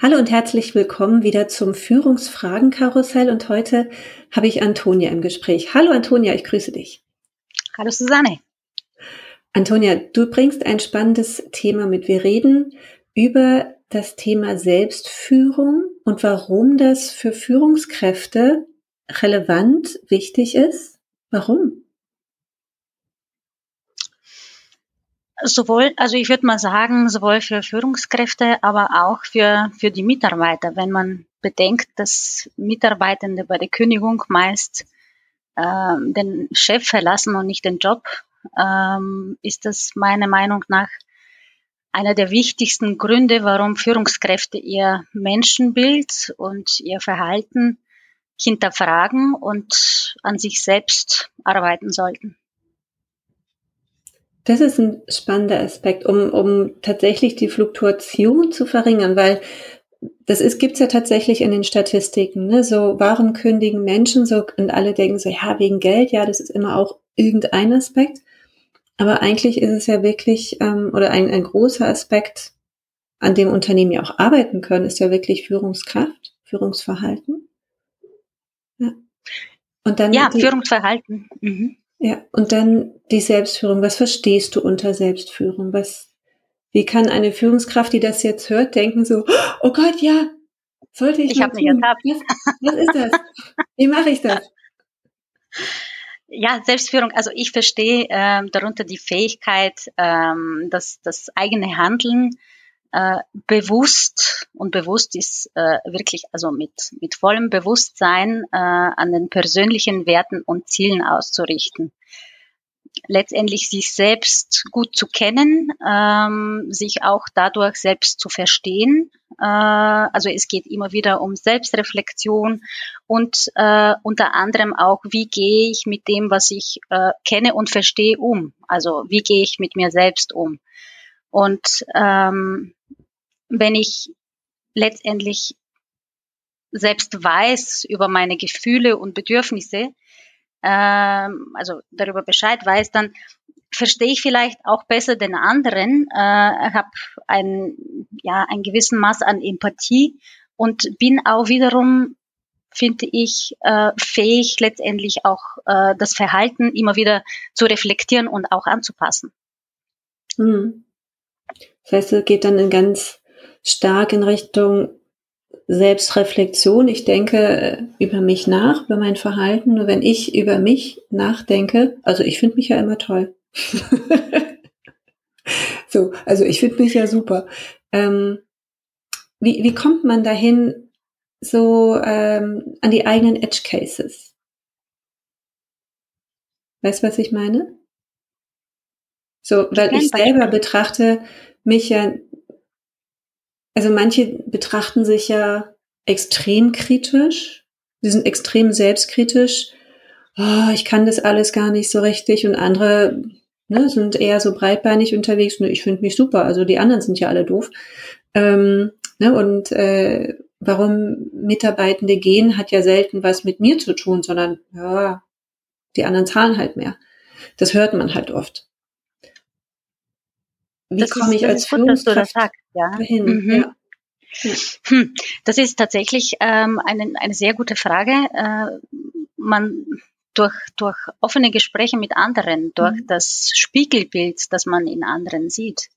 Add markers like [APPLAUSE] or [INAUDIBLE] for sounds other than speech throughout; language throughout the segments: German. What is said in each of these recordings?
Hallo und herzlich willkommen wieder zum Führungsfragenkarussell und heute habe ich Antonia im Gespräch. Hallo Antonia, ich grüße dich. Hallo Susanne. Antonia, du bringst ein spannendes Thema mit. Wir reden über das Thema Selbstführung und warum das für Führungskräfte relevant, wichtig ist. Warum? Sowohl, also ich würde mal sagen, sowohl für Führungskräfte, aber auch für, für die Mitarbeiter. Wenn man bedenkt, dass Mitarbeitende bei der Kündigung meist äh, den Chef verlassen und nicht den Job, ähm, ist das meiner Meinung nach einer der wichtigsten Gründe, warum Führungskräfte ihr Menschenbild und ihr Verhalten hinterfragen und an sich selbst arbeiten sollten. Das ist ein spannender Aspekt, um, um tatsächlich die Fluktuation zu verringern, weil das ist, gibt's ja tatsächlich in den Statistiken, ne? So, warum kündigen Menschen so, und alle denken so, ja, wegen Geld, ja, das ist immer auch irgendein Aspekt. Aber eigentlich ist es ja wirklich, ähm, oder ein, ein großer Aspekt, an dem Unternehmen ja auch arbeiten können, ist ja wirklich Führungskraft, Führungsverhalten. Ja. Und dann ja, die, Führungsverhalten. Mhm. Ja, und dann die Selbstführung. Was verstehst du unter Selbstführung? Was, wie kann eine Führungskraft, die das jetzt hört, denken so, oh Gott, ja, sollte ich. Ich habe mich ertappt. Was, was ist das? Wie mache ich das? [LAUGHS] Ja, Selbstführung, also ich verstehe ähm, darunter die Fähigkeit, ähm, das, das eigene Handeln äh, bewusst und bewusst ist äh, wirklich also mit mit vollem Bewusstsein äh, an den persönlichen Werten und Zielen auszurichten letztendlich sich selbst gut zu kennen, ähm, sich auch dadurch selbst zu verstehen. Äh, also es geht immer wieder um Selbstreflexion und äh, unter anderem auch, wie gehe ich mit dem, was ich äh, kenne und verstehe, um. Also wie gehe ich mit mir selbst um. Und ähm, wenn ich letztendlich selbst weiß über meine Gefühle und Bedürfnisse, ähm, also darüber Bescheid weiß, dann verstehe ich vielleicht auch besser den anderen, äh, habe ein, ja, ein gewissen Maß an Empathie und bin auch wiederum, finde ich, äh, fähig, letztendlich auch äh, das Verhalten immer wieder zu reflektieren und auch anzupassen. Hm. Das heißt, es geht dann in ganz stark in Richtung Selbstreflexion. Ich denke äh, über mich nach, über mein Verhalten. Nur wenn ich über mich nachdenke, also ich finde mich ja immer toll. [LAUGHS] so, also ich finde mich ja super. Ähm, wie, wie kommt man dahin so ähm, an die eigenen Edge Cases? Weißt du, was ich meine? So, weil ich selber betrachte mich ja also manche betrachten sich ja extrem kritisch. Sie sind extrem selbstkritisch. Oh, ich kann das alles gar nicht so richtig. Und andere ne, sind eher so breitbeinig unterwegs. Ne, ich finde mich super. Also die anderen sind ja alle doof. Ähm, ne, und äh, warum Mitarbeitende gehen, hat ja selten was mit mir zu tun, sondern ja, die anderen zahlen halt mehr. Das hört man halt oft. Wie komme ich als Führungskraft ja. dahin? Mhm. Ja. Hm, das ist tatsächlich ähm, eine, eine sehr gute Frage. Äh, man durch, durch offene Gespräche mit anderen, durch mhm. das Spiegelbild, das man in anderen sieht,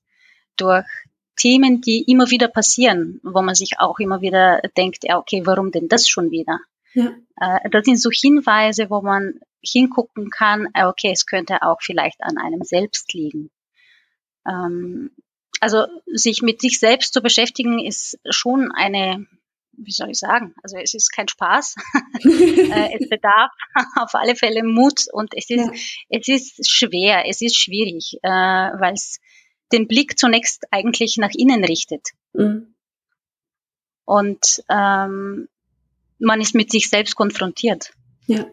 durch Themen, die immer wieder passieren, wo man sich auch immer wieder denkt, ja, okay, warum denn das schon wieder? Ja. Äh, das sind so Hinweise, wo man hingucken kann, äh, okay, es könnte auch vielleicht an einem selbst liegen. Ähm, also sich mit sich selbst zu beschäftigen ist schon eine, wie soll ich sagen, also es ist kein Spaß. [LAUGHS] Äh, es bedarf [LAUGHS] auf alle Fälle Mut und es ist, ja. es ist schwer, es ist schwierig, äh, weil es den Blick zunächst eigentlich nach innen richtet. Mhm. Und ähm, man ist mit sich selbst konfrontiert. Ja.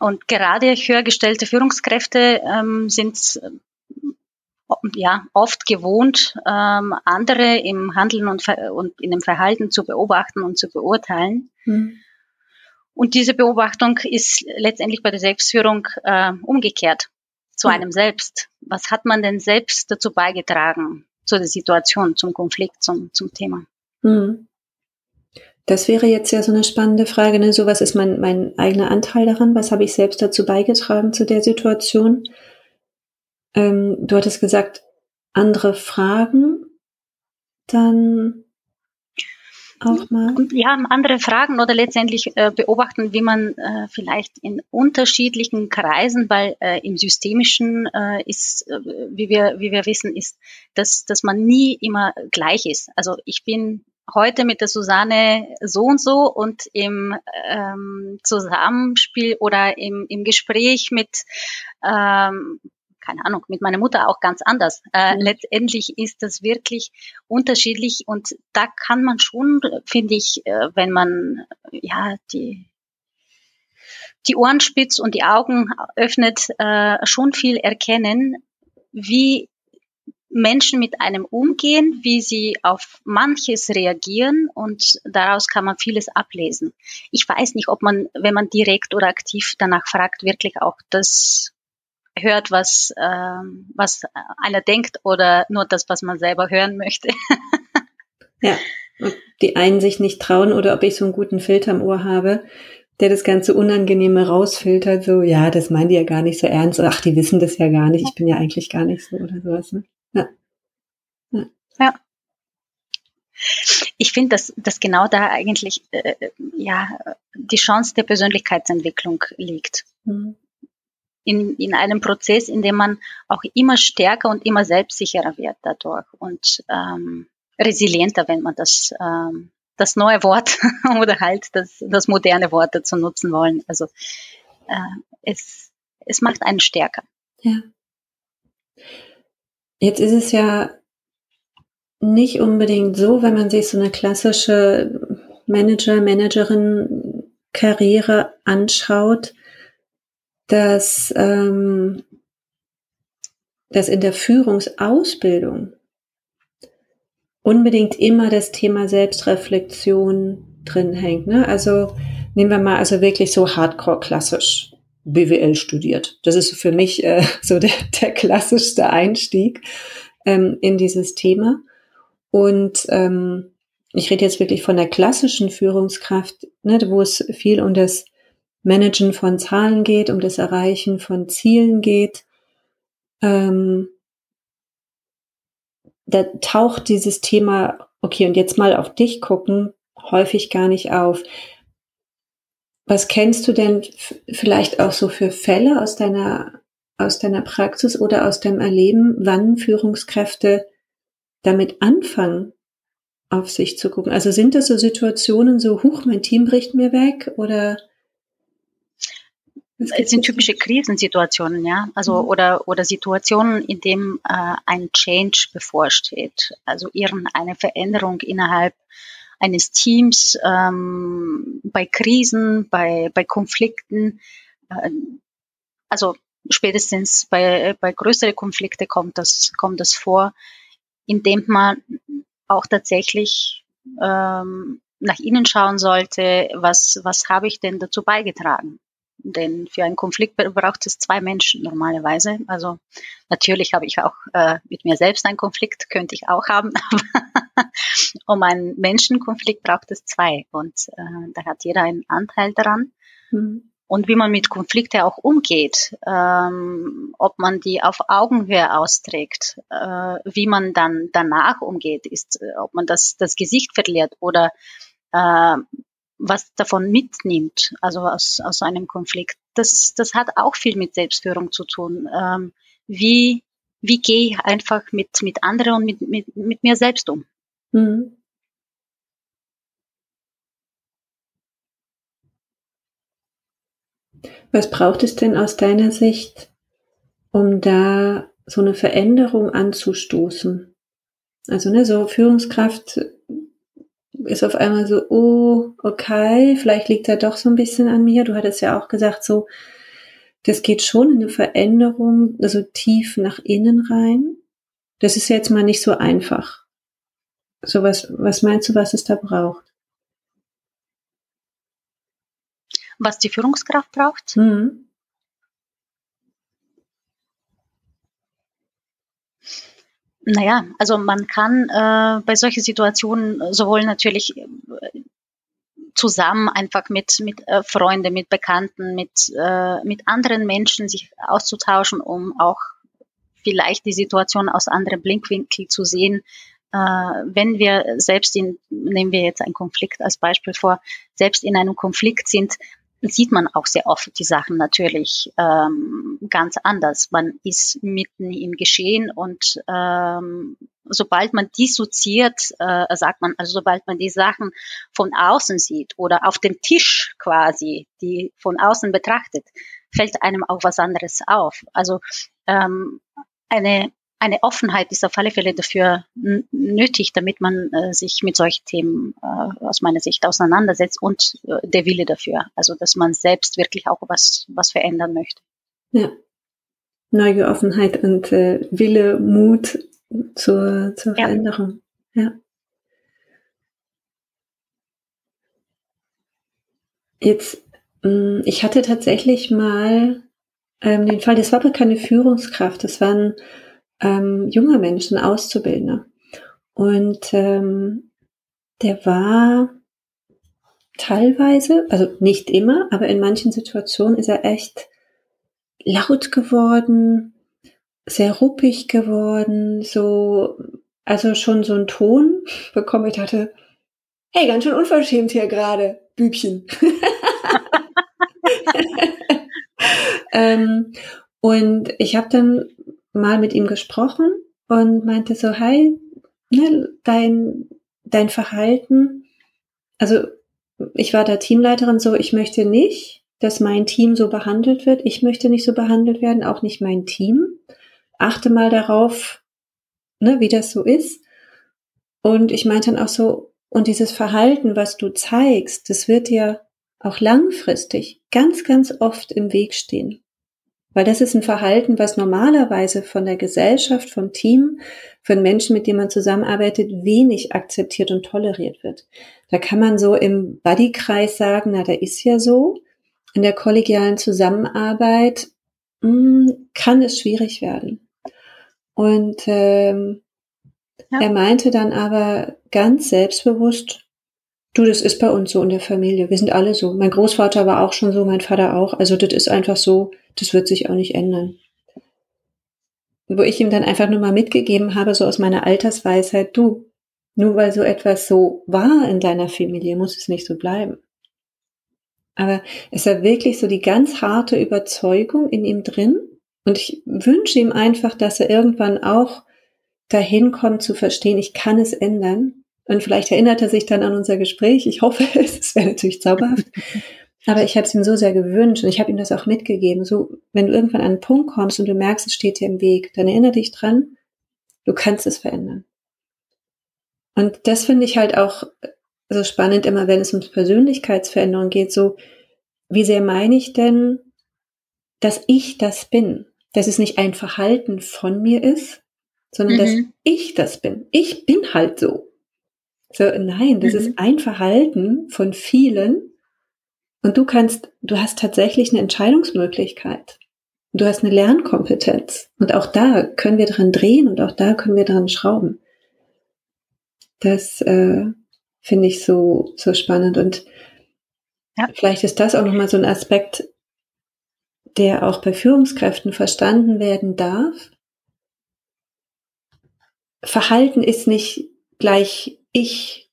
Und gerade höher gestellte Führungskräfte ähm, sind ja oft gewohnt, ähm, andere im Handeln und, und in dem Verhalten zu beobachten und zu beurteilen. Mhm. Und diese Beobachtung ist letztendlich bei der Selbstführung äh, umgekehrt zu mhm. einem selbst. Was hat man denn selbst dazu beigetragen, zu der Situation, zum Konflikt, zum, zum Thema? Mhm. Das wäre jetzt ja so eine spannende Frage. Ne? So was ist mein, mein eigener Anteil daran? Was habe ich selbst dazu beigetragen zu der Situation? Ähm, du hattest gesagt, andere Fragen dann auch mal. Ja, andere Fragen oder letztendlich äh, beobachten, wie man äh, vielleicht in unterschiedlichen Kreisen, weil äh, im Systemischen äh, ist, äh, wie wir, wie wir wissen, ist, dass, dass man nie immer gleich ist. Also ich bin heute mit der Susanne so und so und im ähm, Zusammenspiel oder im, im Gespräch mit ähm, keine Ahnung, mit meiner Mutter auch ganz anders. Äh, mhm. Letztendlich ist das wirklich unterschiedlich und da kann man schon, finde ich, äh, wenn man ja die die Ohren spitzt und die Augen öffnet, äh, schon viel erkennen, wie Menschen mit einem umgehen, wie sie auf manches reagieren und daraus kann man vieles ablesen. Ich weiß nicht, ob man, wenn man direkt oder aktiv danach fragt, wirklich auch das hört, was, ähm, was einer denkt oder nur das, was man selber hören möchte. [LAUGHS] ja, ob die einen sich nicht trauen oder ob ich so einen guten Filter im Ohr habe, der das ganze Unangenehme rausfiltert, so, ja, das meinen die ja gar nicht so ernst, ach, die wissen das ja gar nicht, ich bin ja eigentlich gar nicht so oder sowas. Ne? Ja. ja. ja. Ich finde, dass, dass genau da eigentlich äh, ja die Chance der Persönlichkeitsentwicklung liegt. Mhm in, in einem Prozess, in dem man auch immer stärker und immer selbstsicherer wird dadurch und ähm, resilienter, wenn man das, ähm, das neue Wort [LAUGHS] oder halt das, das moderne Wort dazu nutzen wollen. Also äh, es, es macht einen stärker. Ja. Jetzt ist es ja nicht unbedingt so, wenn man sich so eine klassische Manager, Managerin Karriere anschaut, dass, ähm, dass in der Führungsausbildung unbedingt immer das Thema Selbstreflexion drin hängt. Ne? Also nehmen wir mal also wirklich so hardcore klassisch BWL studiert. Das ist für mich äh, [LAUGHS] so der, der klassischste Einstieg ähm, in dieses Thema. Und ähm, ich rede jetzt wirklich von der klassischen Führungskraft, ne, wo es viel um das Managen von Zahlen geht, um das Erreichen von Zielen geht, ähm, da taucht dieses Thema, okay, und jetzt mal auf dich gucken, häufig gar nicht auf. Was kennst du denn vielleicht auch so für Fälle aus deiner, aus deiner Praxis oder aus deinem Erleben, wann Führungskräfte damit anfangen, auf sich zu gucken? Also sind das so Situationen so, huch, mein Team bricht mir weg oder es sind typische Krisensituationen, ja, also mhm. oder oder Situationen, in dem äh, ein Change bevorsteht, also irgendeine Veränderung innerhalb eines Teams, ähm, bei Krisen, bei bei Konflikten, äh, also spätestens bei bei größeren Konflikte kommt das kommt das vor, indem man auch tatsächlich ähm, nach innen schauen sollte, was was habe ich denn dazu beigetragen? Denn für einen Konflikt braucht es zwei Menschen normalerweise. Also natürlich habe ich auch äh, mit mir selbst einen Konflikt, könnte ich auch haben. [LAUGHS] Aber um einen Menschenkonflikt braucht es zwei. Und äh, da hat jeder einen Anteil daran. Mhm. Und wie man mit Konflikten auch umgeht, ähm, ob man die auf Augenhöhe austrägt, äh, wie man dann danach umgeht, ist, äh, ob man das, das Gesicht verliert oder äh, was davon mitnimmt, also aus, aus einem Konflikt. Das, das hat auch viel mit Selbstführung zu tun. Ähm, wie, wie gehe ich einfach mit, mit anderen und mit, mit, mit mir selbst um? Mhm. Was braucht es denn aus deiner Sicht, um da so eine Veränderung anzustoßen? Also ne, so Führungskraft ist auf einmal so, oh, okay, vielleicht liegt er doch so ein bisschen an mir. Du hattest ja auch gesagt, so, das geht schon in eine Veränderung, also tief nach innen rein. Das ist jetzt mal nicht so einfach. So was, was meinst du, was es da braucht? Was die Führungskraft braucht? Mhm. Naja, also man kann äh, bei solchen Situationen sowohl natürlich äh, zusammen einfach mit, mit äh, Freunden, mit Bekannten, mit, äh, mit anderen Menschen sich auszutauschen, um auch vielleicht die Situation aus anderen Blickwinkeln zu sehen. Äh, wenn wir selbst in, nehmen wir jetzt einen Konflikt als Beispiel vor, selbst in einem Konflikt sind, sieht man auch sehr oft die Sachen natürlich ähm, ganz anders. Man ist mitten im Geschehen und ähm, sobald man dissoziiert, äh, sagt man, also sobald man die Sachen von außen sieht oder auf dem Tisch quasi, die von außen betrachtet, fällt einem auch was anderes auf. Also ähm, eine eine Offenheit ist auf alle Fälle dafür nötig, damit man äh, sich mit solchen Themen äh, aus meiner Sicht auseinandersetzt und äh, der Wille dafür. Also, dass man selbst wirklich auch was, was verändern möchte. Ja. Neue Offenheit und äh, Wille, Mut zur, zur ja. Veränderung. Ja. Jetzt, mh, mm, ich hatte tatsächlich mal ähm, den Fall, das war aber keine Führungskraft, das waren ähm, junger Menschen, Auszubildende. Und ähm, der war teilweise, also nicht immer, aber in manchen Situationen ist er echt laut geworden, sehr ruppig geworden, so, also schon so ein Ton bekommen. Ich dachte, hey, ganz schön unverschämt hier gerade, Bübchen. [LAUGHS] ähm, und ich habe dann mal mit ihm gesprochen und meinte so, hi, ne, dein, dein Verhalten, also ich war da Teamleiterin so, ich möchte nicht, dass mein Team so behandelt wird. Ich möchte nicht so behandelt werden, auch nicht mein Team. Achte mal darauf, ne, wie das so ist. Und ich meinte dann auch so, und dieses Verhalten, was du zeigst, das wird dir auch langfristig ganz, ganz oft im Weg stehen. Weil das ist ein Verhalten, was normalerweise von der Gesellschaft, vom Team, von Menschen, mit denen man zusammenarbeitet, wenig akzeptiert und toleriert wird. Da kann man so im Buddykreis sagen, na, da ist ja so. In der kollegialen Zusammenarbeit mh, hm, kann es schwierig werden. Und ähm, ja. er meinte dann aber ganz selbstbewusst, Du, das ist bei uns so in der Familie. Wir sind alle so. Mein Großvater war auch schon so, mein Vater auch. Also das ist einfach so, das wird sich auch nicht ändern. Wo ich ihm dann einfach nur mal mitgegeben habe, so aus meiner Altersweisheit, du, nur weil so etwas so war in deiner Familie, muss es nicht so bleiben. Aber es war wirklich so die ganz harte Überzeugung in ihm drin. Und ich wünsche ihm einfach, dass er irgendwann auch dahin kommt zu verstehen, ich kann es ändern. Und vielleicht erinnert er sich dann an unser Gespräch. Ich hoffe [LAUGHS] es. Es wäre natürlich zauberhaft. Aber ich habe es ihm so sehr gewünscht und ich habe ihm das auch mitgegeben. So, wenn du irgendwann an einen Punkt kommst und du merkst, es steht dir im Weg, dann erinnere dich dran, du kannst es verändern. Und das finde ich halt auch so spannend immer, wenn es um Persönlichkeitsveränderung geht. So, wie sehr meine ich denn, dass ich das bin? Dass es nicht ein Verhalten von mir ist, sondern mhm. dass ich das bin. Ich bin halt so. So, nein, das mhm. ist ein Verhalten von vielen. Und du kannst, du hast tatsächlich eine Entscheidungsmöglichkeit. Du hast eine Lernkompetenz. Und auch da können wir dran drehen und auch da können wir dran schrauben. Das äh, finde ich so, so spannend. Und ja. vielleicht ist das auch nochmal so ein Aspekt, der auch bei Führungskräften verstanden werden darf. Verhalten ist nicht gleich ich,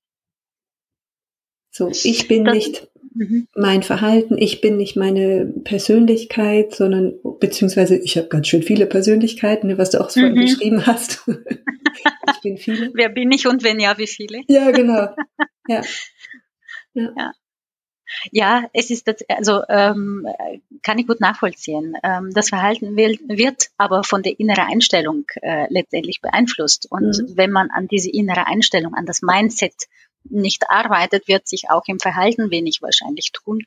So, ich bin das, nicht mhm. mein Verhalten, ich bin nicht meine Persönlichkeit, sondern beziehungsweise ich habe ganz schön viele Persönlichkeiten, ne, was du auch so mhm. beschrieben hast. [LAUGHS] ich bin viele. Wer bin ich und wenn ja, wie viele? Ja, genau. Ja. [LAUGHS] ja. ja. Ja, es ist das, also ähm, kann ich gut nachvollziehen. Ähm, das Verhalten will, wird aber von der inneren Einstellung äh, letztendlich beeinflusst. Und mhm. wenn man an diese innere Einstellung, an das Mindset nicht arbeitet, wird sich auch im Verhalten wenig wahrscheinlich tun.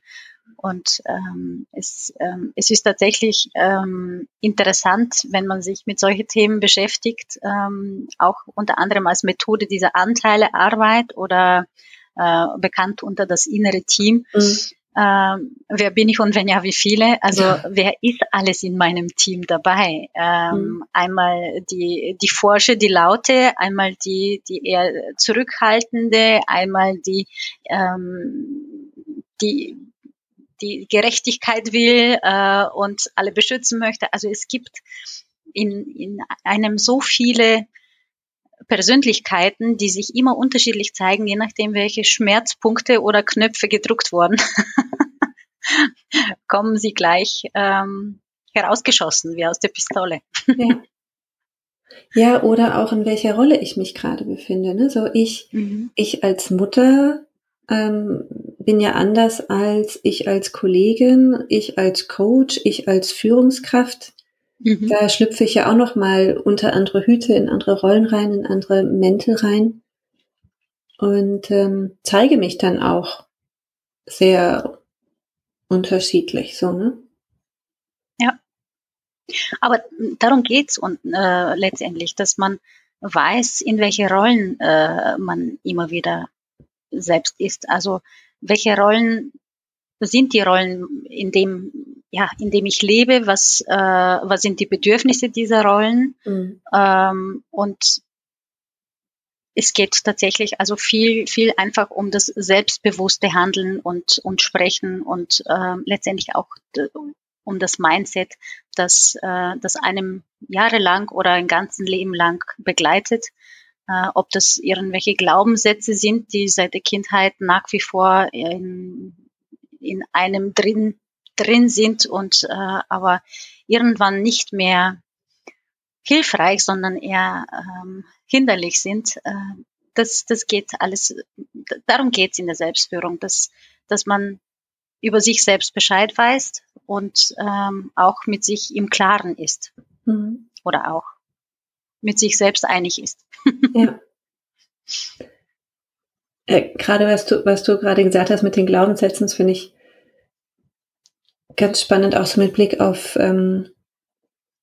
Und ähm, es, ähm, es ist tatsächlich ähm, interessant, wenn man sich mit solchen Themen beschäftigt, ähm, auch unter anderem als Methode dieser Anteilearbeit oder äh, bekannt unter das innere Team. Mhm. Ähm, wer bin ich und wenn ja, wie viele? Also ja. wer ist alles in meinem Team dabei? Ähm, mhm. Einmal die, die Forsche, die Laute, einmal die, die eher zurückhaltende, einmal die, ähm, die, die Gerechtigkeit will äh, und alle beschützen möchte. Also es gibt in, in einem so viele Persönlichkeiten, die sich immer unterschiedlich zeigen, je nachdem, welche Schmerzpunkte oder Knöpfe gedruckt wurden, [LAUGHS] kommen sie gleich ähm, herausgeschossen wie aus der Pistole. ja. ja, oder auch in welcher Rolle ich mich gerade befinde. Ne? So ich, mhm. ich als Mutter ähm, bin ja anders als ich als Kollegin, ich als Coach, ich als Führungskraft. Mhm. Da schlüpfe ich ja auch noch mal unter andere Hüte, in andere Rollen rein, in andere Mäntel rein und ähm, zeige mich dann auch sehr unterschiedlich, so ne? Ja. Aber darum geht's und äh, letztendlich, dass man weiß, in welche Rollen äh, man immer wieder selbst ist. Also welche Rollen sind die Rollen, in dem ja, in dem ich lebe, was, äh, was sind die Bedürfnisse dieser Rollen. Mhm. Ähm, und es geht tatsächlich also viel, viel einfach um das selbstbewusste Handeln und, und Sprechen und äh, letztendlich auch um das Mindset, das, äh, das einem jahrelang oder ein ganzen Leben lang begleitet. Äh, ob das irgendwelche Glaubenssätze sind, die seit der Kindheit nach wie vor in, in einem drin drin sind und äh, aber irgendwann nicht mehr hilfreich, sondern eher ähm, hinderlich sind. Äh, das, das geht alles, darum geht's in der Selbstführung, dass, dass man über sich selbst Bescheid weiß und ähm, auch mit sich im Klaren ist. Mhm. Oder auch mit sich selbst einig ist. ja. [LAUGHS] Äh, gerade was du, was du gerade gesagt hast mit den Glaubenssätzen, das finde ich ganz spannend, auch so mit Blick auf ähm,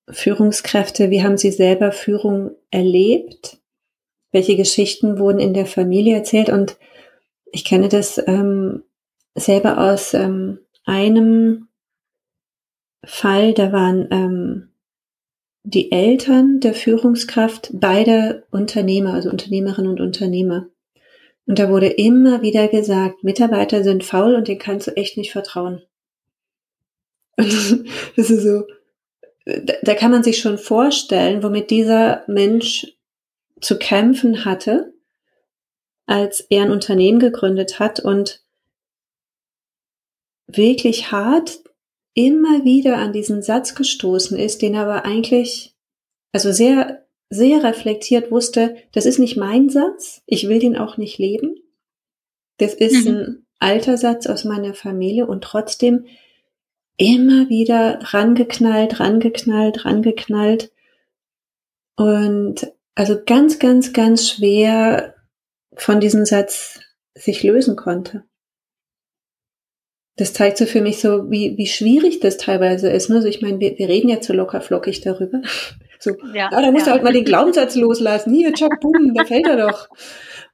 Führungskräfte. Wie haben Sie selber Führung erlebt? Welche Geschichten wurden in der Familie erzählt? Und ich kenne das ähm, selber aus ähm, einem Fall, da waren ähm, die Eltern der Führungskraft beider Unternehmer, also Unternehmerinnen und Unternehmer. Und da wurde immer wieder gesagt, Mitarbeiter sind faul und denen kannst du echt nicht vertrauen. Und das ist so, da kann man sich schon vorstellen, womit dieser Mensch zu kämpfen hatte, als er ein Unternehmen gegründet hat und wirklich hart immer wieder an diesen Satz gestoßen ist, den er aber eigentlich, also sehr, sehr reflektiert wusste, das ist nicht mein Satz, ich will den auch nicht leben. Das ist mhm. ein alter Satz aus meiner Familie und trotzdem immer wieder rangeknallt, rangeknallt, rangeknallt. Und also ganz, ganz, ganz schwer von diesem Satz sich lösen konnte. Das zeigt so für mich so, wie, wie schwierig das teilweise ist. Ne? Also ich meine, wir, wir reden jetzt so locker flockig darüber. So, ja, ja da musst ja. du halt mal den Glaubenssatz loslassen. Hier, tschak, boom, da fällt er doch.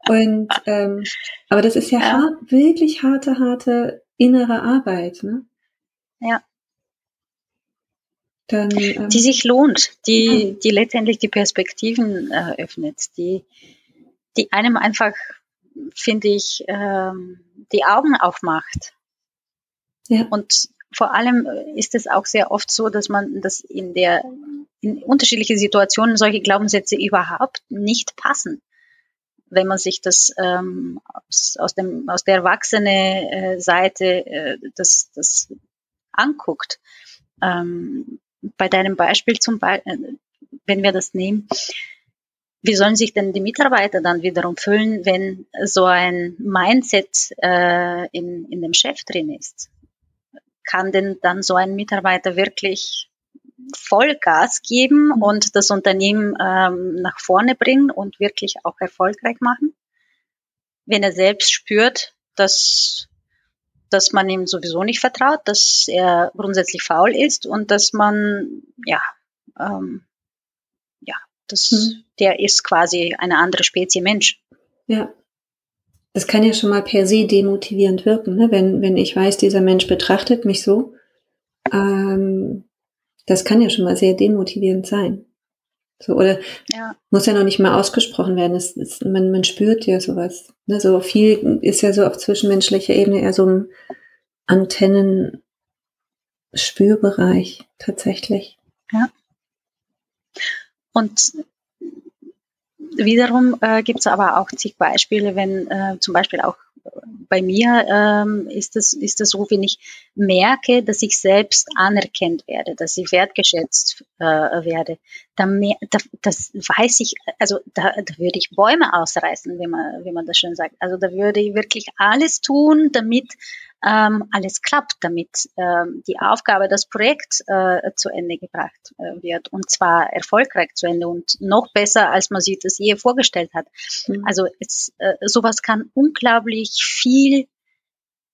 Und ähm, aber das ist ja, ja. Hart, wirklich harte, harte innere Arbeit. Ne? Ja. Dann, ähm, die sich lohnt, die, ja. die letztendlich die Perspektiven äh, öffnet, die, die einem einfach, finde ich, ähm, die Augen aufmacht. Ja. Und vor allem ist es auch sehr oft so, dass man das in der in unterschiedliche Situationen solche Glaubenssätze überhaupt nicht passen. wenn man sich das ähm, aus, aus, dem, aus der erwachsene äh, Seite äh, das, das anguckt. Ähm, bei deinem Beispiel zum Beispiel, wenn wir das nehmen, wie sollen sich denn die Mitarbeiter dann wiederum fühlen, wenn so ein Mindset äh, in, in dem Chef drin ist? Kann denn dann so ein Mitarbeiter wirklich Vollgas geben mhm. und das Unternehmen ähm, nach vorne bringen und wirklich auch erfolgreich machen? Wenn er selbst spürt, dass, dass man ihm sowieso nicht vertraut, dass er grundsätzlich faul ist und dass man, ja, ähm, das, mhm. Der ist quasi eine andere Spezie Mensch. Ja. Das kann ja schon mal per se demotivierend wirken, ne? wenn, wenn ich weiß, dieser Mensch betrachtet mich so. Ähm, das kann ja schon mal sehr demotivierend sein. So, oder ja. muss ja noch nicht mal ausgesprochen werden. Es, es, man, man spürt ja sowas. Ne? So viel ist ja so auf zwischenmenschlicher Ebene eher so ein Antennen-Spürbereich tatsächlich. Ja. Und wiederum äh, gibt es aber auch zig Beispiele, wenn äh, zum Beispiel auch bei mir ähm, ist es ist es so, wenn ich merke, dass ich selbst anerkannt werde, dass ich wertgeschätzt äh, werde, dann mehr, da, das weiß ich, also da, da würde ich Bäume ausreißen, wie man, wie man das schön sagt. Also da würde ich wirklich alles tun, damit ähm, alles klappt, damit ähm, die Aufgabe, das Projekt äh, zu Ende gebracht äh, wird und zwar erfolgreich zu Ende und noch besser, als man sich das je vorgestellt hat. Mhm. Also es, äh, sowas kann unglaublich viel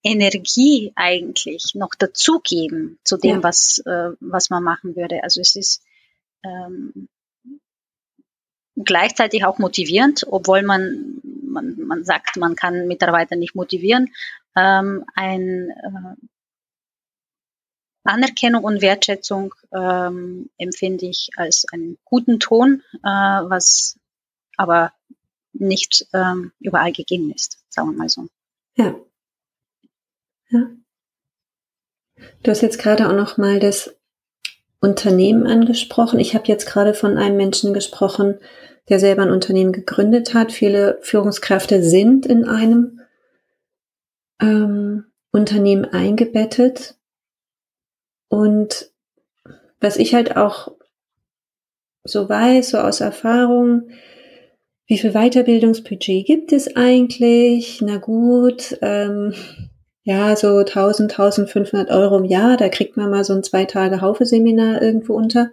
Energie eigentlich noch dazugeben zu dem, ja. was, äh, was man machen würde. Also es ist ähm, gleichzeitig auch motivierend, obwohl man, man, man sagt, man kann Mitarbeiter nicht motivieren, ähm, ein äh, Anerkennung und Wertschätzung ähm, empfinde ich als einen guten Ton, äh, was aber nicht ähm, überall gegeben ist, sagen wir mal so. Ja. Ja. Du hast jetzt gerade auch noch mal das Unternehmen angesprochen. Ich habe jetzt gerade von einem Menschen gesprochen, der selber ein Unternehmen gegründet hat. Viele Führungskräfte sind in einem ähm, Unternehmen eingebettet. Und was ich halt auch so weiß, so aus Erfahrung, wie viel Weiterbildungsbudget gibt es eigentlich? Na gut, ähm, ja, so 1000, 1500 Euro im Jahr, da kriegt man mal so ein zwei Tage Haufe-Seminar irgendwo unter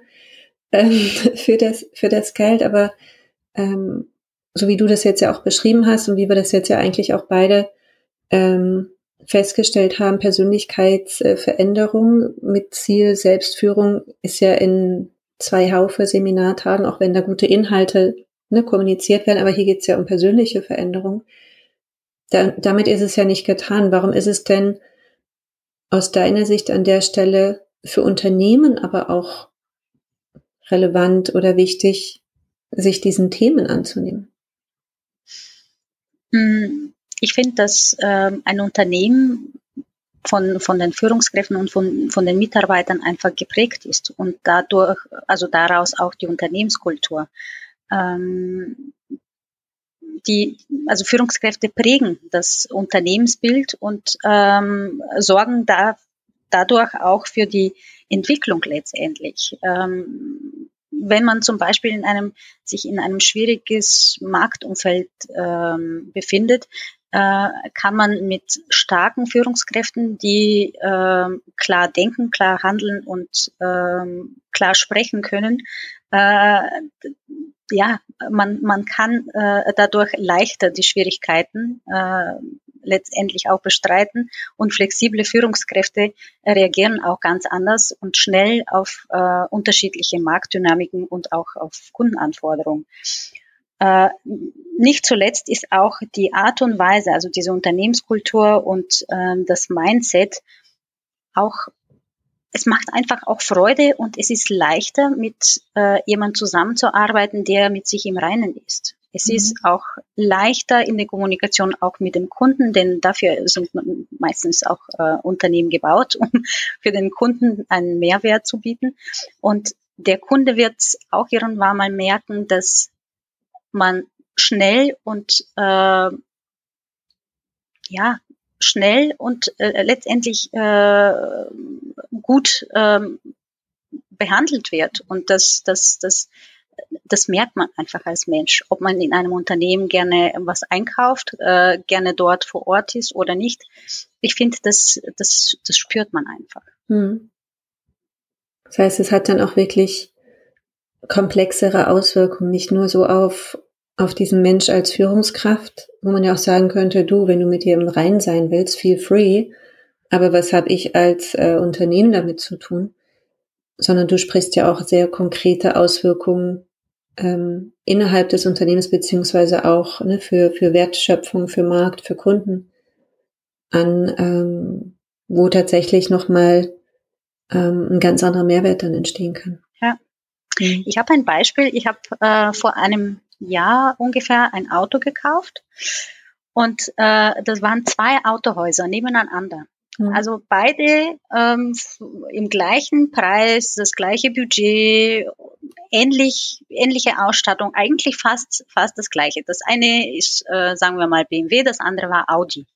ähm, [LAUGHS] für, das, für das Geld. Aber ähm, so wie du das jetzt ja auch beschrieben hast und wie wir das jetzt ja eigentlich auch beide ähm, festgestellt haben, Persönlichkeitsveränderung mit Ziel Selbstführung ist ja in zwei Haufe Seminartagen, auch wenn da gute Inhalte ne, kommuniziert werden, aber hier geht es ja um persönliche Veränderung. Da, damit ist es ja nicht getan. Warum ist es denn aus deiner Sicht an der Stelle für Unternehmen aber auch relevant oder wichtig, sich diesen Themen anzunehmen? Hm, ich finde, dass ähm, ein Unternehmen von, von den Führungskräften und von, von den Mitarbeitern einfach geprägt ist und dadurch, also daraus auch die Unternehmenskultur. Ähm, die, also Führungskräfte prägen das Unternehmensbild und ähm, sorgen da, dadurch auch für die Entwicklung letztendlich. Ähm, wenn man zum Beispiel in einem, sich in einem schwieriges Marktumfeld ähm, befindet, äh, kann man mit starken Führungskräften, die äh, klar denken, klar handeln und äh, klar sprechen können, äh, ja, man, man kann äh, dadurch leichter die Schwierigkeiten äh, letztendlich auch bestreiten und flexible Führungskräfte reagieren auch ganz anders und schnell auf äh, unterschiedliche Marktdynamiken und auch auf Kundenanforderungen. Äh, nicht zuletzt ist auch die Art und Weise, also diese Unternehmenskultur und äh, das Mindset auch es macht einfach auch Freude und es ist leichter, mit äh, jemandem zusammenzuarbeiten, der mit sich im Reinen ist. Es mhm. ist auch leichter in der Kommunikation auch mit dem Kunden, denn dafür sind meistens auch äh, Unternehmen gebaut, [LAUGHS] um für den Kunden einen Mehrwert zu bieten. Und der Kunde wird auch irgendwann mal merken, dass man schnell und äh, ja schnell und äh, letztendlich äh, gut ähm, behandelt wird und das das das das merkt man einfach als Mensch, ob man in einem Unternehmen gerne was einkauft, äh, gerne dort vor Ort ist oder nicht. Ich finde, das, das, das spürt man einfach. Hm. Das heißt, es hat dann auch wirklich komplexere Auswirkungen, nicht nur so auf, auf diesen Mensch als Führungskraft, wo man ja auch sagen könnte, du, wenn du mit dir im Rein sein willst, feel free. Aber was habe ich als äh, Unternehmen damit zu tun? Sondern du sprichst ja auch sehr konkrete Auswirkungen ähm, innerhalb des Unternehmens beziehungsweise auch ne, für, für Wertschöpfung, für Markt, für Kunden an, ähm, wo tatsächlich nochmal ähm, ein ganz anderer Mehrwert dann entstehen kann. Ja. Mhm. Ich habe ein Beispiel. Ich habe äh, vor einem Jahr ungefähr ein Auto gekauft und äh, das waren zwei Autohäuser nebeneinander. Mhm. Also beide ähm, im gleichen Preis, das gleiche Budget, ähnlich, ähnliche Ausstattung, eigentlich fast, fast das gleiche. Das eine ist, äh, sagen wir mal, BMW, das andere war Audi.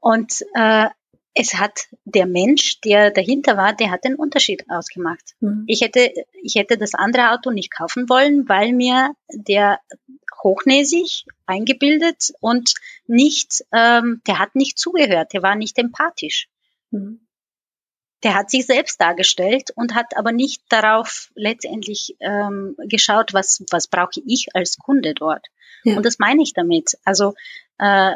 Und äh, es hat der Mensch, der dahinter war, der hat den Unterschied ausgemacht. Mhm. Ich hätte, ich hätte das andere Auto nicht kaufen wollen, weil mir der hochnäsig, eingebildet und nicht, ähm, der hat nicht zugehört, der war nicht empathisch. Mhm. Der hat sich selbst dargestellt und hat aber nicht darauf letztendlich ähm, geschaut, was, was brauche ich als Kunde dort. Ja. Und das meine ich damit. Also äh,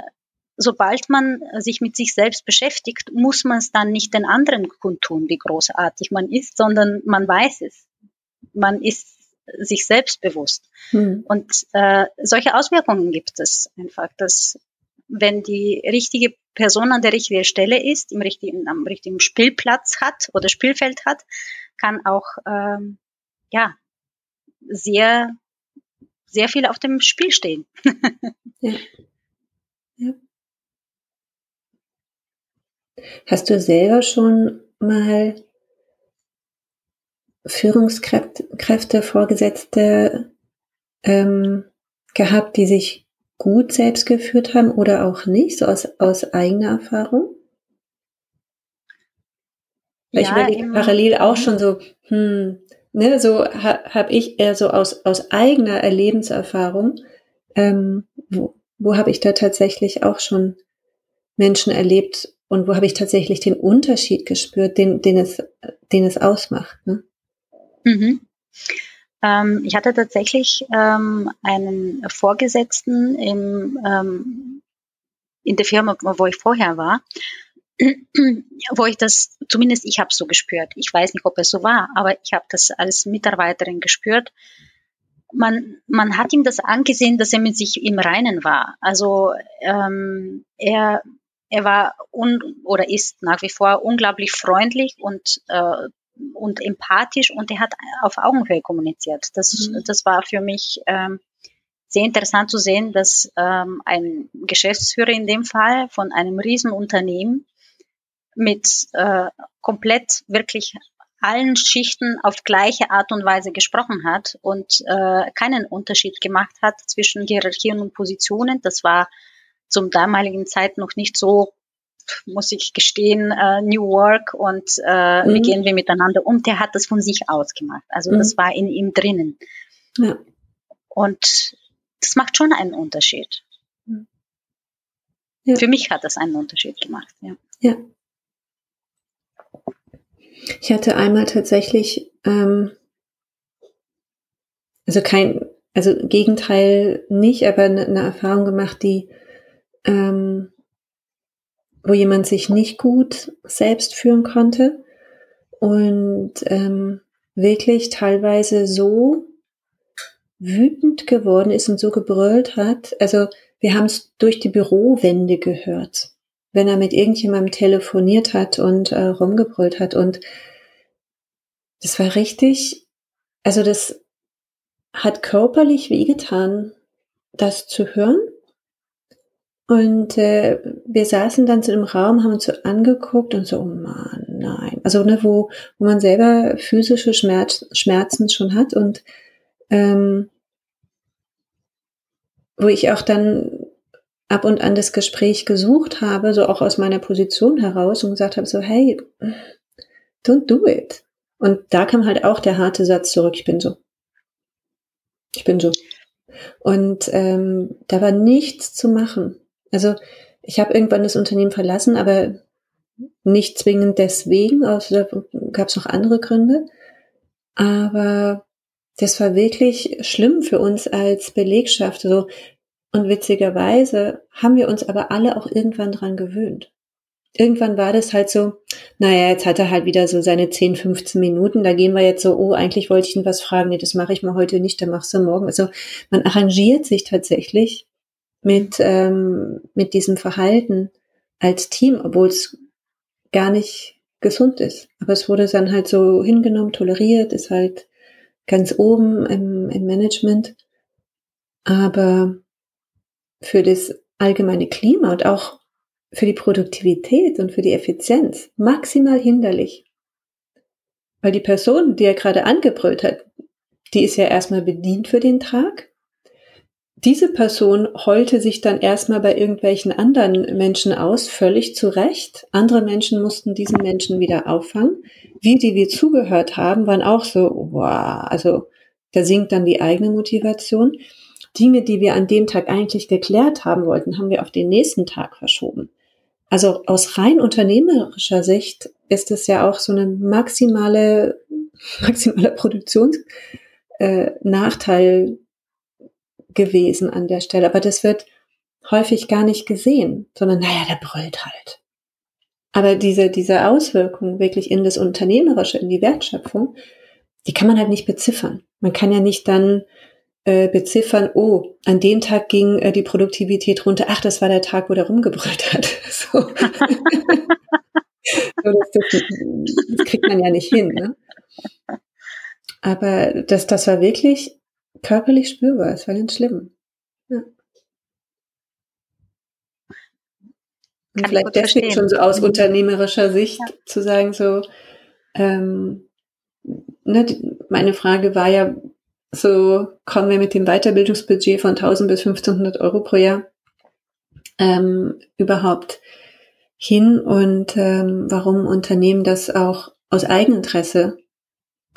sobald man sich mit sich selbst beschäftigt, muss man es dann nicht den anderen kundtun, wie großartig man ist, sondern man weiß es. Man ist sich selbst bewusst. Hm. Und äh, solche Auswirkungen gibt es einfach, dass wenn die richtige Person an der richtigen Stelle ist, im richtigen, am richtigen Spielplatz hat oder Spielfeld hat, kann auch ähm, ja sehr sehr viel auf dem Spiel stehen. [LAUGHS] ja. Ja. Hast du selber schon mal Führungskräfte, Vorgesetzte ähm, gehabt, die sich gut selbst geführt haben oder auch nicht, so aus, aus eigener Erfahrung? Weil ja, ich überlege parallel auch mhm. schon so, hm, ne, so ha, habe ich eher so aus, aus eigener Erlebenserfahrung, ähm, wo, wo habe ich da tatsächlich auch schon Menschen erlebt und wo habe ich tatsächlich den Unterschied gespürt, den, den, es, den es ausmacht. Ne? Mhm. Ähm, ich hatte tatsächlich ähm, einen Vorgesetzten im, ähm, in der Firma, wo ich vorher war, [CLEARS THROAT] wo ich das, zumindest ich habe es so gespürt. Ich weiß nicht, ob es so war, aber ich habe das als Mitarbeiterin gespürt. Man, man hat ihm das angesehen, dass er mit sich im Reinen war. Also ähm, er, er war un, oder ist nach wie vor unglaublich freundlich und äh, und empathisch und er hat auf Augenhöhe kommuniziert. Das, mhm. das war für mich ähm, sehr interessant zu sehen, dass ähm, ein Geschäftsführer in dem Fall von einem Riesenunternehmen mit äh, komplett wirklich allen Schichten auf gleiche Art und Weise gesprochen hat und äh, keinen Unterschied gemacht hat zwischen Hierarchien und Positionen. Das war zum damaligen Zeit noch nicht so muss ich gestehen, äh, New Work und äh, mhm. wie gehen wir miteinander um. Der hat das von sich aus gemacht. Also mhm. das war in ihm drinnen. Ja. Und das macht schon einen Unterschied. Ja. Für mich hat das einen Unterschied gemacht. Ja. ja. Ich hatte einmal tatsächlich, ähm, also kein, also Gegenteil nicht, aber eine, eine Erfahrung gemacht, die ähm, wo jemand sich nicht gut selbst führen konnte und ähm, wirklich teilweise so wütend geworden ist und so gebrüllt hat. Also wir haben es durch die Bürowände gehört, wenn er mit irgendjemandem telefoniert hat und äh, rumgebrüllt hat. Und das war richtig, also das hat körperlich wehgetan, das zu hören. Und äh, wir saßen dann so im Raum, haben uns so angeguckt und so, oh Mann, nein. Also ne, wo, wo man selber physische Schmerz, Schmerzen schon hat und ähm, wo ich auch dann ab und an das Gespräch gesucht habe, so auch aus meiner Position heraus und gesagt habe, so, hey, don't do it. Und da kam halt auch der harte Satz zurück, ich bin so. Ich bin so. Und ähm, da war nichts zu machen. Also ich habe irgendwann das Unternehmen verlassen, aber nicht zwingend deswegen, also gab es noch andere Gründe. Aber das war wirklich schlimm für uns als Belegschaft. So. Und witzigerweise haben wir uns aber alle auch irgendwann dran gewöhnt. Irgendwann war das halt so, naja, jetzt hat er halt wieder so seine 10, 15 Minuten, da gehen wir jetzt so, oh, eigentlich wollte ich ihn was fragen, nee, das mache ich mal heute nicht, dann machst du morgen. Also man arrangiert sich tatsächlich mit, ähm, mit diesem Verhalten als Team, obwohl es gar nicht gesund ist. Aber es wurde dann halt so hingenommen, toleriert, ist halt ganz oben im, im Management. Aber für das allgemeine Klima und auch für die Produktivität und für die Effizienz maximal hinderlich. Weil die Person, die er gerade angebrüllt hat, die ist ja erstmal bedient für den Tag. Diese Person heulte sich dann erstmal bei irgendwelchen anderen Menschen aus, völlig zu Recht. Andere Menschen mussten diesen Menschen wieder auffangen. Wir, die wir zugehört haben, waren auch so, wow, also da sinkt dann die eigene Motivation. Dinge, die wir an dem Tag eigentlich geklärt haben wollten, haben wir auf den nächsten Tag verschoben. Also aus rein unternehmerischer Sicht ist es ja auch so eine maximale, [LAUGHS] maximale Produktionsnachteil äh, gewesen an der Stelle. Aber das wird häufig gar nicht gesehen, sondern naja, der brüllt halt. Aber diese, diese Auswirkung wirklich in das Unternehmerische, in die Wertschöpfung, die kann man halt nicht beziffern. Man kann ja nicht dann äh, beziffern, oh, an dem Tag ging äh, die Produktivität runter, ach, das war der Tag, wo der rumgebrüllt hat. [LAUGHS] So. [LAUGHS] so das, das, das, kriegt man ja nicht hin. Ne? Aber das, das war wirklich körperlich spürbar, es war ganz schlimm. Ja. Und Kann vielleicht deswegen schon so aus mhm. unternehmerischer Sicht ja. zu sagen, so, ähm, ne, die, meine Frage war ja, so kommen wir mit dem Weiterbildungsbudget von 1000 bis 1500 Euro pro Jahr ähm, überhaupt hin und ähm, warum Unternehmen das auch aus Eigeninteresse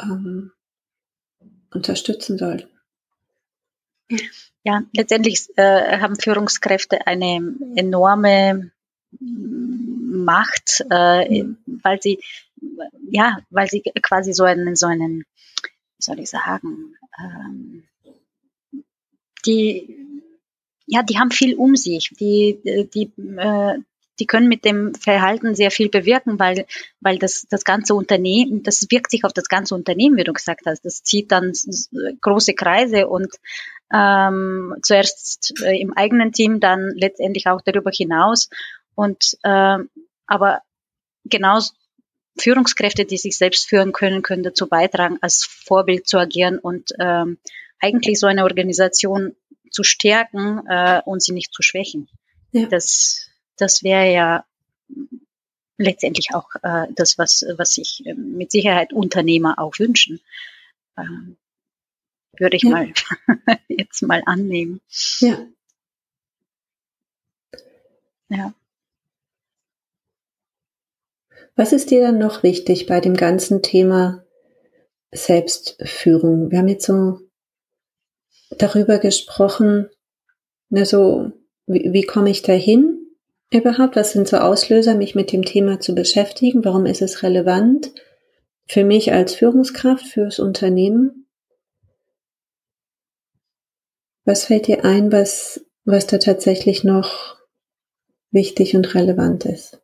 ähm, unterstützen sollten. Ja, letztendlich äh, haben Führungskräfte eine enorme Macht, äh, weil sie ja, weil sie quasi so einen so einen, wie soll ich sagen, ähm, die, ja, die haben viel um sich. Die, die, äh, die können mit dem Verhalten sehr viel bewirken, weil, weil das, das ganze Unternehmen, das wirkt sich auf das ganze Unternehmen, wie du gesagt hast. Das zieht dann große Kreise und ähm, zuerst äh, im eigenen Team, dann letztendlich auch darüber hinaus. Und äh, aber genau Führungskräfte, die sich selbst führen können, können dazu beitragen, als Vorbild zu agieren und ähm, eigentlich so eine Organisation zu stärken äh, und sie nicht zu schwächen. Ja. Das, das wäre ja letztendlich auch äh, das, was, was sich äh, mit Sicherheit Unternehmer auch wünschen. Ähm, würde ich ja. mal [LAUGHS] jetzt mal annehmen. Ja. Ja. Was ist dir dann noch wichtig bei dem ganzen Thema Selbstführung? Wir haben jetzt so darüber gesprochen, na so, wie, wie komme ich dahin überhaupt? Was sind so Auslöser, mich mit dem Thema zu beschäftigen? Warum ist es relevant für mich als Führungskraft, fürs Unternehmen? Was fällt dir ein, was, was da tatsächlich noch wichtig und relevant ist?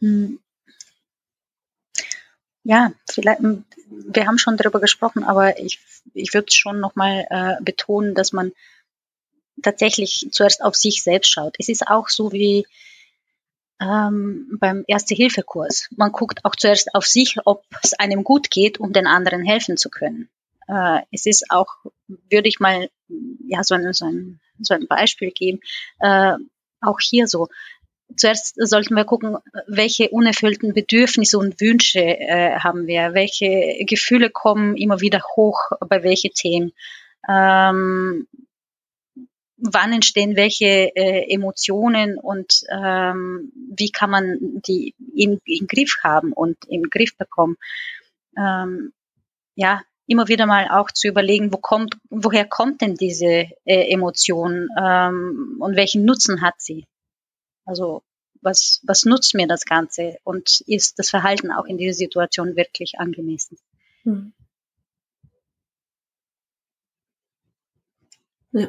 Hm. Ja, vielleicht, hm, wir haben schon darüber gesprochen, aber ich, ich würde schon nochmal äh, betonen, dass man tatsächlich zuerst auf sich selbst schaut. Es ist auch so wie ähm, beim Erste-Hilfe-Kurs. Man guckt auch zuerst auf sich, ob es einem gut geht, um den anderen helfen zu können. Äh, es ist auch, würde ich mal ja so ein, so ein, so ein Beispiel geben, äh, auch hier so zuerst sollten wir gucken, welche unerfüllten Bedürfnisse und Wünsche äh, haben wir, welche Gefühle kommen immer wieder hoch bei welchen Themen. Ähm, wann entstehen welche äh, Emotionen und ähm, wie kann man die im, im Griff haben und im Griff bekommen. Ähm, ja, immer wieder mal auch zu überlegen, wo kommt, woher kommt denn diese äh, Emotion ähm, und welchen Nutzen hat sie? Also was, was nutzt mir das Ganze und ist das Verhalten auch in dieser Situation wirklich angemessen? Hm. Ja.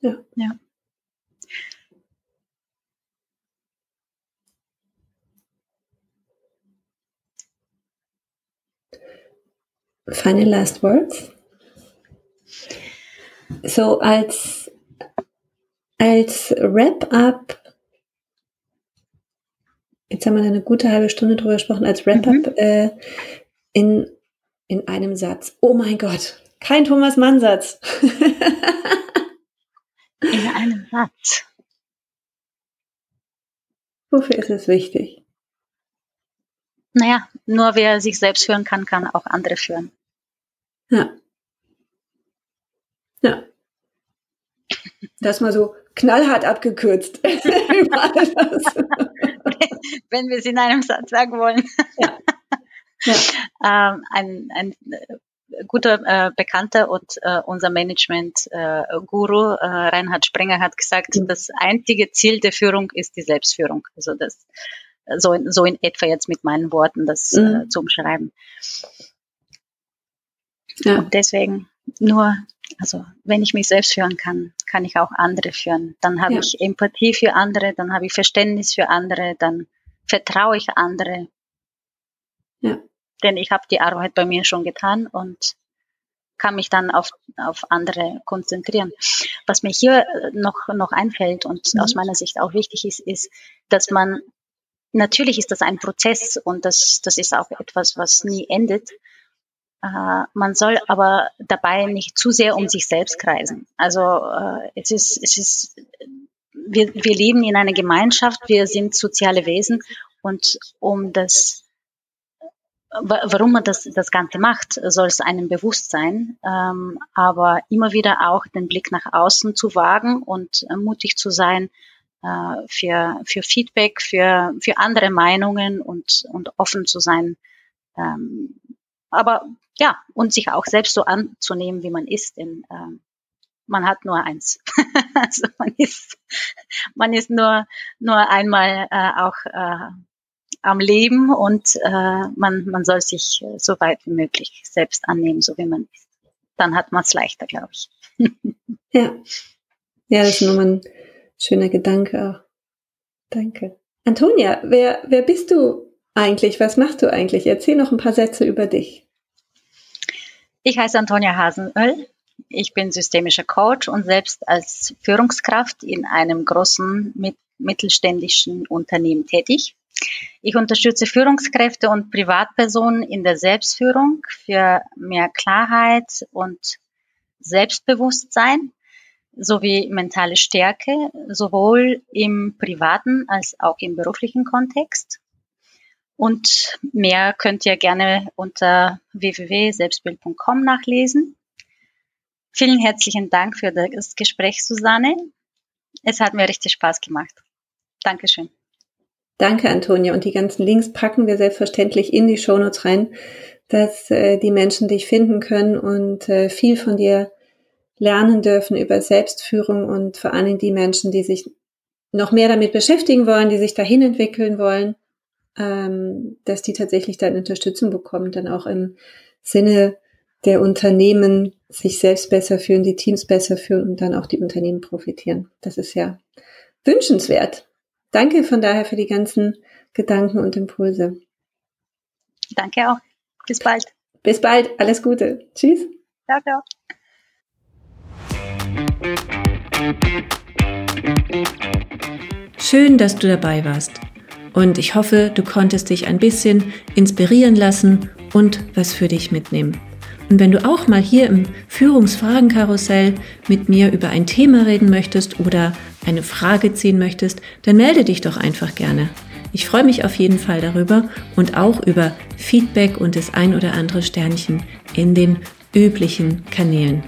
Ja. ja. Final last words. So als, als Wrap-up, jetzt haben wir eine gute halbe Stunde drüber gesprochen, als Wrap-up mhm. äh, in, in einem Satz. Oh mein Gott, kein Thomas Mann-Satz. [LAUGHS] Satz. Wofür ist es wichtig? Naja, nur wer sich selbst führen kann, kann auch andere führen. Ja. Ja. Das mal so knallhart abgekürzt. [LAUGHS] Wenn wir es in einem Satz sagen wollen. Ja. ja. Ähm, ein, ein guter äh, Bekannter und äh, unser Management-Guru äh, Reinhard Sprenger hat gesagt, mhm. das einzige Ziel der Führung ist die Selbstführung. Also das so in, so in etwa jetzt mit meinen Worten das äh, mhm. zu umschreiben. Ja. Und deswegen nur, also wenn ich mich selbst führen kann, kann ich auch andere führen. Dann habe ja. ich Empathie für andere, dann habe ich Verständnis für andere, dann vertraue ich andere. Ja denn ich habe die Arbeit bei mir schon getan und kann mich dann auf, auf andere konzentrieren. Was mir hier äh, noch, noch einfällt und mhm. aus meiner Sicht auch wichtig ist, ist, dass man, natürlich ist das ein Prozess und das, das ist auch etwas, was nie endet. Uh, man soll aber dabei nicht zu sehr um sich selbst kreisen. Also uh, es ist, es ist, wir, wir leben in einer Gemeinschaft, wir sind soziale Wesen und um das warum man das, das Ganze macht, soll es einem bewusst sein, ähm, aber immer wieder auch den Blick nach außen zu wagen und äh, mutig zu sein äh, für, für Feedback, für, für andere Meinungen und, und offen zu sein. Ähm, aber ja, und sich auch selbst so anzunehmen, wie man ist, denn ähm, man hat nur eins. [LAUGHS] also man ist, man ist nur, nur einmal äh, auch äh, am Leben und äh, man, man soll sich so weit wie möglich selbst annehmen, so wie man ist. Dann hat man es leichter, glaube ich. [LAUGHS] ja. Ja, das ist nochmal ein schöner Gedanke auch. Danke. Antonia, wer, wer bist du eigentlich? Was machst du eigentlich? Erzähl noch ein paar Sätze über dich. Ich heiße Antonia Hasenöll. Ich bin systemischer Coach und selbst als Führungskraft in einem großen mittelständischen Unternehmen tätig. Ich unterstütze Führungskräfte und Privatpersonen in der Selbstführung für mehr Klarheit und Selbstbewusstsein sowie mentale Stärke, sowohl im privaten als auch im beruflichen Kontext. Und mehr könnt ihr gerne unter www.selbstbild.com nachlesen. Vielen herzlichen Dank für das Gespräch, Susanne. Es hat mir richtig Spaß gemacht. Dankeschön. Danke, Antonia. Und die ganzen Links packen wir selbstverständlich in die Shownotes rein, dass äh, die Menschen dich finden können und äh, viel von dir lernen dürfen über Selbstführung und vor allen Dingen die Menschen, die sich noch mehr damit beschäftigen wollen, die sich dahin entwickeln wollen, ähm, dass die tatsächlich dann Unterstützung bekommen, dann auch im Sinne der Unternehmen sich selbst besser fühlen, die Teams besser fühlen und dann auch die Unternehmen profitieren. Das ist ja wünschenswert. Danke von daher für die ganzen Gedanken und Impulse. Danke auch. Bis bald. Bis bald. Alles Gute. Tschüss. Ciao, ciao. Schön, dass du dabei warst. Und ich hoffe, du konntest dich ein bisschen inspirieren lassen und was für dich mitnehmen. Und wenn du auch mal hier im Führungsfragenkarussell mit mir über ein Thema reden möchtest oder eine Frage ziehen möchtest, dann melde dich doch einfach gerne. Ich freue mich auf jeden Fall darüber und auch über Feedback und das ein oder andere Sternchen in den üblichen Kanälen.